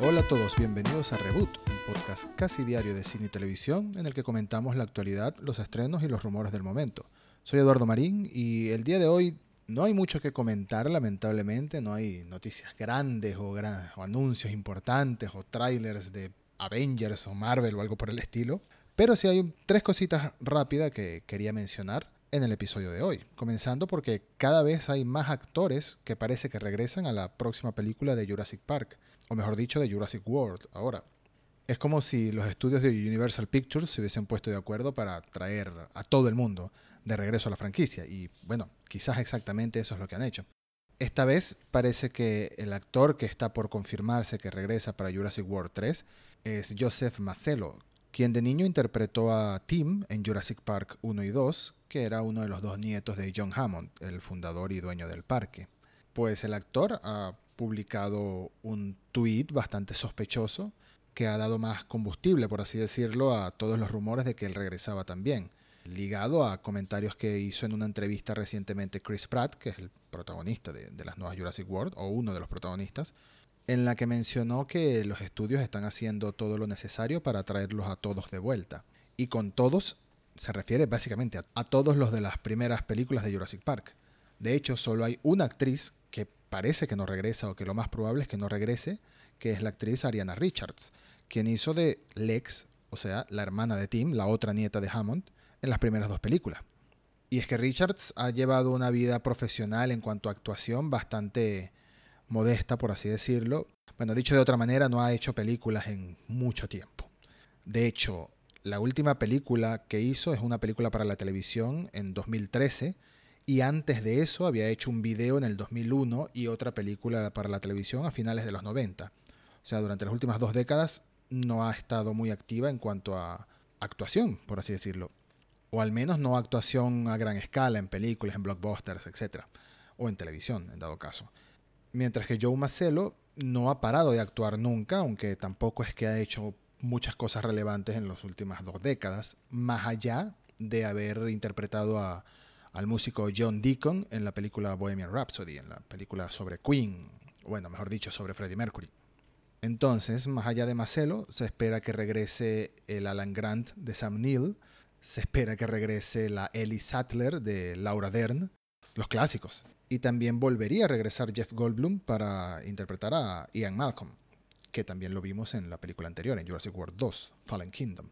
Hola a todos, bienvenidos a Reboot, un podcast casi diario de cine y televisión en el que comentamos la actualidad, los estrenos y los rumores del momento. Soy Eduardo Marín y el día de hoy no hay mucho que comentar, lamentablemente, no hay noticias grandes o, anuncios importantes o trailers de Avengers o Marvel o algo por el estilo, pero sí hay tres cositas rápidas que quería mencionar en el episodio de hoy, comenzando porque cada vez hay más actores que parece que regresan a la próxima película de Jurassic Park o mejor dicho, de Jurassic World ahora. Es como si los estudios de Universal Pictures se hubiesen puesto de acuerdo para traer a todo el mundo de regreso a la franquicia. Y bueno, quizás exactamente eso es lo que han hecho. Esta vez parece que el actor que está por confirmarse que regresa para Jurassic World 3 es Joseph Mazzello, quien de niño interpretó a Tim en Jurassic Park 1 y 2, que era uno de los dos nietos de John Hammond, el fundador y dueño del parque. Pues el actor ha publicado un tweet bastante sospechoso que ha dado más combustible, por así decirlo, a todos los rumores de que él regresaba también, ligado a comentarios que hizo en una entrevista recientemente Chris Pratt, que es el protagonista de, de las nuevas Jurassic World, o uno de los protagonistas, en la que mencionó que los estudios están haciendo todo lo necesario para traerlos a todos de vuelta. Y con todos se refiere básicamente a, todos los de las primeras películas de Jurassic Park. De hecho, solo hay una actriz que parece que no regresa o que lo más probable es que no regrese, que es la actriz Ariana Richards, quien hizo de Lex, o sea, la hermana de Tim, la otra nieta de Hammond, en las primeras dos películas. Y es que Richards ha llevado una vida profesional en cuanto a actuación bastante modesta, por así decirlo. Bueno, dicho de otra manera, no ha hecho películas en mucho tiempo. De hecho, la última película que hizo es una película para la televisión en 2013 y antes de eso había hecho un video en el 2001 y otra película para la televisión a finales de los 90. O sea, durante las últimas dos décadas no ha estado muy activa en cuanto a actuación, por así decirlo. O al menos no actuación a gran escala en películas, en blockbusters, etc. O en televisión, en dado caso. Mientras que Joe Macelo no ha parado de actuar nunca, aunque tampoco es que ha hecho muchas cosas relevantes en las últimas dos décadas, más allá de haber interpretado a al músico John Deacon en la película Bohemian Rhapsody, en la película sobre Queen, bueno, mejor dicho, sobre Freddie Mercury. Entonces, más allá de Marcelo, se espera que regrese el Alan Grant de Sam Neill, se espera que regrese la Ellie Sattler de Laura Dern, los clásicos. Y también volvería a regresar Jeff Goldblum para interpretar a Ian Malcolm, que también lo vimos en la película anterior, en Jurassic World 2, Fallen Kingdom.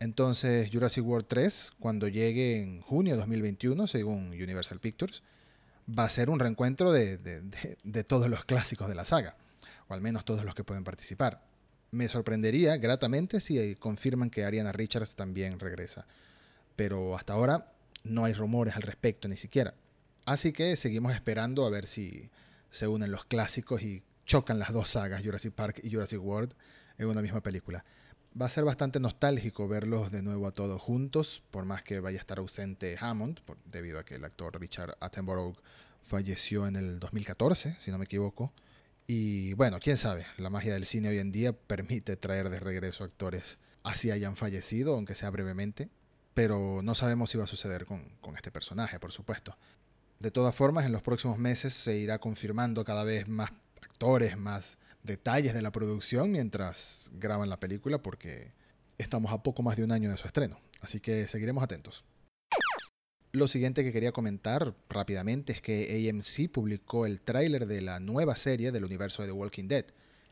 Entonces Jurassic World 3, cuando llegue en junio de 2021, según Universal Pictures, va a ser un reencuentro de, todos los clásicos de la saga, o al menos todos los que pueden participar. Me sorprendería gratamente si confirman que Ariana Richards también regresa, pero hasta ahora no hay rumores al respecto ni siquiera. Así que seguimos esperando a ver si se unen los clásicos y chocan las dos sagas, Jurassic Park y Jurassic World, en una misma película va a ser bastante nostálgico verlos de nuevo a todos juntos, por más que vaya a estar ausente Hammond, debido a que el actor Richard Attenborough falleció en el 2014, si no me equivoco. Y bueno, quién sabe, la magia del cine hoy en día permite traer de regreso actores así hayan fallecido, aunque sea brevemente, pero no sabemos si va a suceder con, con este personaje, por supuesto. De todas formas, en los próximos meses se irá confirmando cada vez más más detalles de la producción mientras graban la película porque estamos a poco más de un año de su estreno, así que seguiremos atentos. Lo siguiente que quería comentar rápidamente es que AMC publicó el tráiler de la nueva serie del universo de The Walking Dead,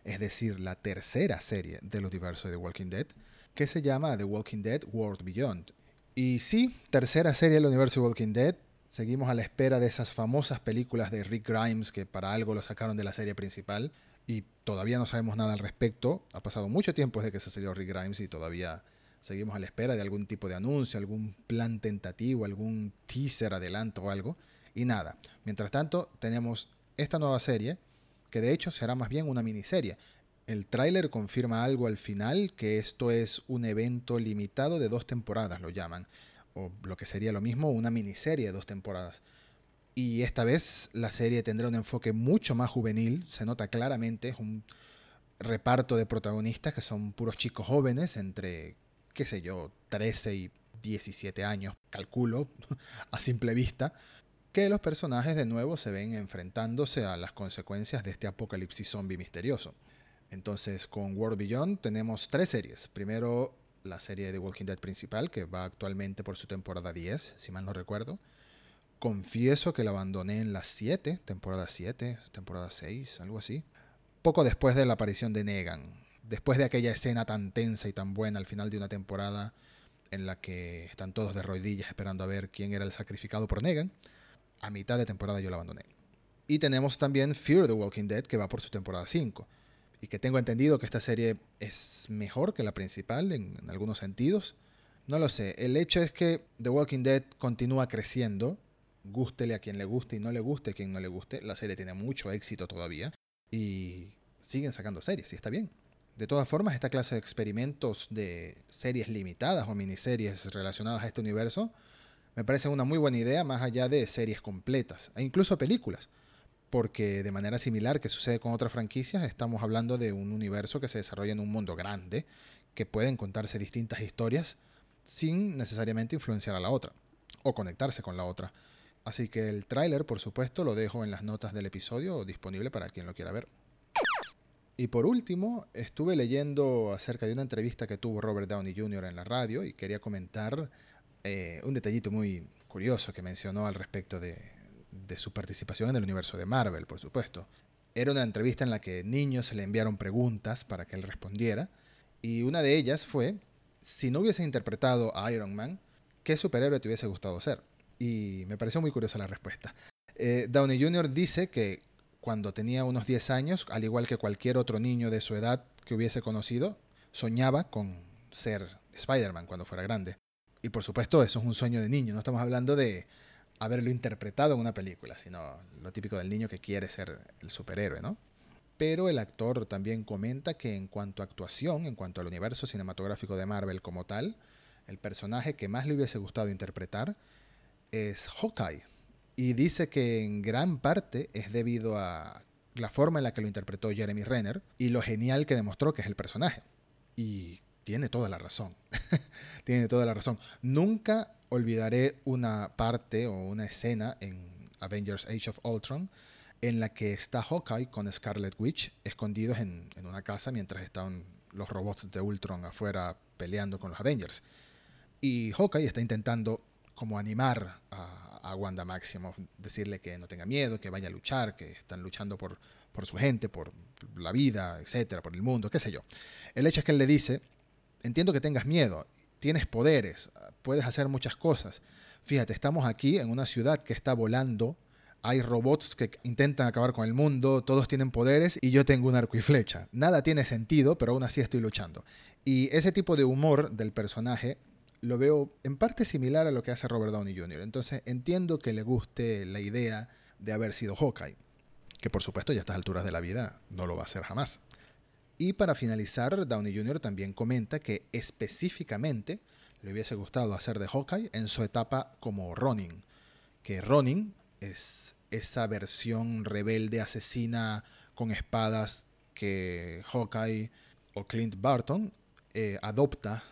es decir, la tercera serie del universo de The Walking Dead, que se llama The Walking Dead World Beyond. Y sí, tercera serie del universo de Walking Dead, seguimos a la espera de esas famosas películas de Rick Grimes que para algo lo sacaron de la serie principal, y todavía no sabemos nada al respecto. Ha pasado mucho tiempo desde que se salió Rick Grimes y todavía seguimos a la espera de algún tipo de anuncio, algún plan tentativo, algún teaser, adelanto o algo. Y nada. Mientras tanto, tenemos esta nueva serie, que de hecho será más bien una miniserie. El tráiler confirma algo al final, que esto es un evento limitado de dos temporadas, lo llaman. O lo que sería lo mismo, una miniserie de dos temporadas. Y esta vez la serie tendrá un enfoque mucho más juvenil, se nota claramente, es un reparto de protagonistas que son puros chicos jóvenes, entre, qué sé yo, 13 y 17 años, calculo, a simple vista, que los personajes de nuevo se ven enfrentándose a las consecuencias de este apocalipsis zombie misterioso. Entonces, con World Beyond tenemos tres series. Primero, la serie de The Walking Dead principal, que va actualmente por su temporada 10, si mal no recuerdo. Confieso que la abandoné en las 7, temporada 7, temporada 6, algo así. Poco después de la aparición de Negan. Después de aquella escena tan tensa y tan buena al final de una temporada en la que están todos de rodillas esperando a ver quién era el sacrificado por Negan, a mitad de temporada yo la abandoné. Y tenemos también Fear the Walking Dead, que va por su temporada 5 y que tengo entendido que esta serie es mejor que la principal en, algunos sentidos. No lo sé. El hecho es que The Walking Dead continúa creciendo. Gústele a quien le guste y no le guste a quien no le guste. La serie tiene mucho éxito todavía. Y siguen sacando series y está bien. De todas formas, esta clase de experimentos de series limitadas o miniseries relacionadas a este universo me parece una muy buena idea más allá de series completas e incluso películas porque de manera similar que sucede con otras franquicias, estamos hablando de un universo que se desarrolla en un mundo grande, que pueden contarse distintas historias sin necesariamente influenciar a la otra o conectarse con la otra. Así que el tráiler, por supuesto, lo dejo en las notas del episodio disponible para quien lo quiera ver. Y por último, estuve leyendo acerca de una entrevista que tuvo Robert Downey Jr. en la radio y quería comentar eh, un detallito muy curioso que mencionó al respecto de, de su participación en el universo de Marvel, por supuesto. Era una entrevista en la que niños le enviaron preguntas para que él respondiera, y una de ellas fue, si no hubiese interpretado a Iron Man, ¿qué superhéroe te hubiese gustado ser? Y me pareció muy curiosa la respuesta. Eh, Downey Jr. dice que cuando tenía unos 10 años, al igual que cualquier otro niño de su edad que hubiese conocido, soñaba con ser Spider-Man cuando fuera grande. Y por supuesto, eso es un sueño de niño, no estamos hablando de haberlo interpretado en una película, sino lo típico del niño que quiere ser el superhéroe, ¿no? Pero el actor también comenta que en cuanto a actuación, en cuanto al universo cinematográfico de Marvel como tal, el personaje que más le hubiese gustado interpretar es Hawkeye. Y dice que en gran parte es debido a la forma en la que lo interpretó Jeremy Renner y lo genial que demostró que es el personaje. Y tiene toda la razón. tiene toda la razón. Nunca olvidaré una parte o una escena en Avengers Age of Ultron en la que está Hawkeye con Scarlet Witch escondidos en, una casa mientras están los robots de Ultron afuera peleando con los Avengers. Y Hawkeye está intentando como animar a, a, Wanda Maximoff, decirle que no tenga miedo, que vaya a luchar, que están luchando por, por su gente, por la vida, etcétera, por el mundo, qué sé yo. El hecho es que él le dice, entiendo que tengas miedo tienes poderes, puedes hacer muchas cosas. Fíjate, estamos aquí en una ciudad que está volando, hay robots que intentan acabar con el mundo, todos tienen poderes y yo tengo un arco y flecha. Nada tiene sentido, pero aún así estoy luchando. Y ese tipo de humor del personaje lo veo en parte similar a lo que hace Robert Downey Jr. Entonces entiendo que le guste la idea de haber sido Hawkeye, que por supuesto ya a estas alturas de la vida no lo va a hacer jamás. Y para finalizar, Downey Jr. también comenta que específicamente le hubiese gustado hacer de Hawkeye en su etapa como Ronin. Que Ronin es esa versión rebelde asesina con espadas que Hawkeye o Clint Barton eh, adopta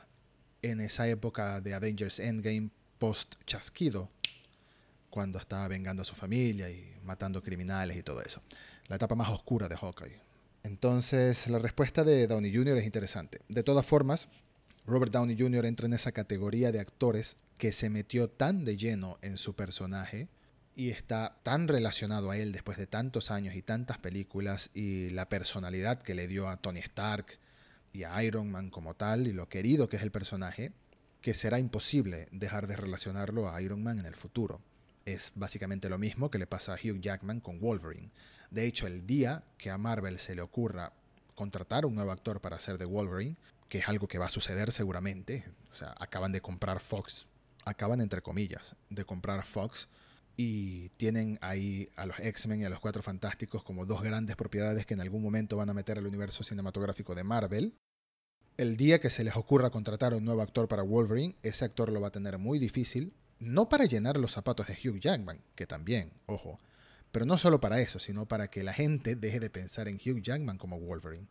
en esa época de Avengers Endgame post chasquido, cuando estaba vengando a su familia y matando criminales y todo eso. La etapa más oscura de Hawkeye. Entonces, la respuesta de Downey Jr. es interesante. De todas formas, Robert Downey Jr. entra en esa categoría de actores que se metió tan de lleno en su personaje y está tan relacionado a él después de tantos años y tantas películas y la personalidad que le dio a Tony Stark y a Iron Man como tal y lo querido que es el personaje, que será imposible dejar de relacionarlo a Iron Man en el futuro. Es básicamente lo mismo que le pasa a Hugh Jackman con Wolverine. De hecho, el día que a Marvel se le ocurra contratar un nuevo actor para hacer de Wolverine, que es algo que va a suceder seguramente, o sea, acaban de comprar Fox, acaban entre comillas de comprar Fox y tienen ahí a los X-Men y a los Cuatro Fantásticos como dos grandes propiedades que en algún momento van a meter al universo cinematográfico de Marvel. El día que se les ocurra contratar a un nuevo actor para Wolverine, ese actor lo va a tener muy difícil, no para llenar los zapatos de Hugh Jackman, que también, ojo, pero no solo para eso, sino para que la gente deje de pensar en Hugh Jackman como Wolverine.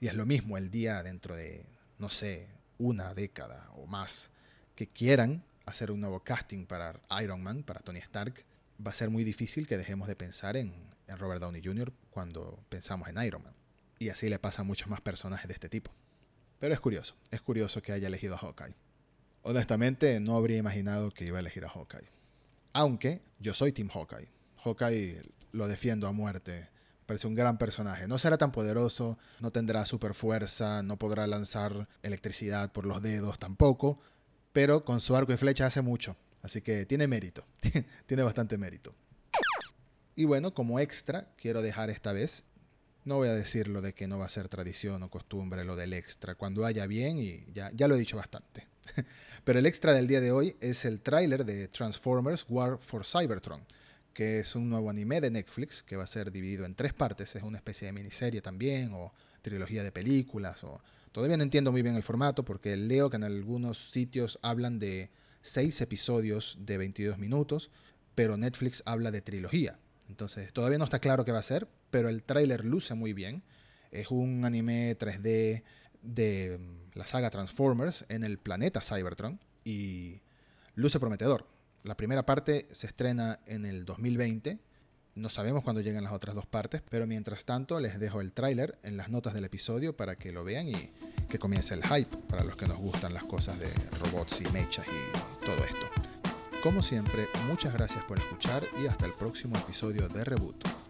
Y es lo mismo el día dentro de, no sé, una década o más, que quieran hacer un nuevo casting para Iron Man, para Tony Stark, va a ser muy difícil que dejemos de pensar en, Robert Downey Jr. cuando pensamos en Iron Man. Y así le pasa a muchos más personajes de este tipo. Pero es curioso, es curioso que haya elegido a Hawkeye. Honestamente, no habría imaginado que iba a elegir a Hawkeye. Aunque yo soy Team Hawkeye. Hawkeye lo defiendo a muerte. Parece un gran personaje. No será tan poderoso, no tendrá super fuerza, no podrá lanzar electricidad por los dedos tampoco, pero con su arco y flecha hace mucho. Así que tiene mérito, tiene bastante mérito. Y bueno, como extra, quiero dejar esta vez, no voy a decir lo de que no va a ser tradición o costumbre lo del extra, cuando haya bien y ya, ya lo he dicho bastante. Pero el extra del día de hoy es el tráiler de Transformers War for Cybertron, que es un nuevo anime de Netflix que va a ser dividido en tres partes, es una especie de miniserie también o trilogía de películas o todavía no entiendo muy bien el formato porque leo que en algunos sitios hablan de seis episodios de 22 minutos, pero Netflix habla de trilogía. Entonces, todavía no está claro qué va a ser, pero el tráiler luce muy bien. Es un anime 3D de mm, la saga Transformers en el planeta Cybertron y luce prometedor. La primera parte se estrena en el 2020. No sabemos cuándo llegan las otras dos partes, pero mientras tanto les dejo el tráiler en las notas del episodio para que lo vean y que comience el hype para los que nos gustan las cosas de robots y mechas y todo esto. Como siempre, muchas gracias por escuchar y hasta el próximo episodio de Reboot.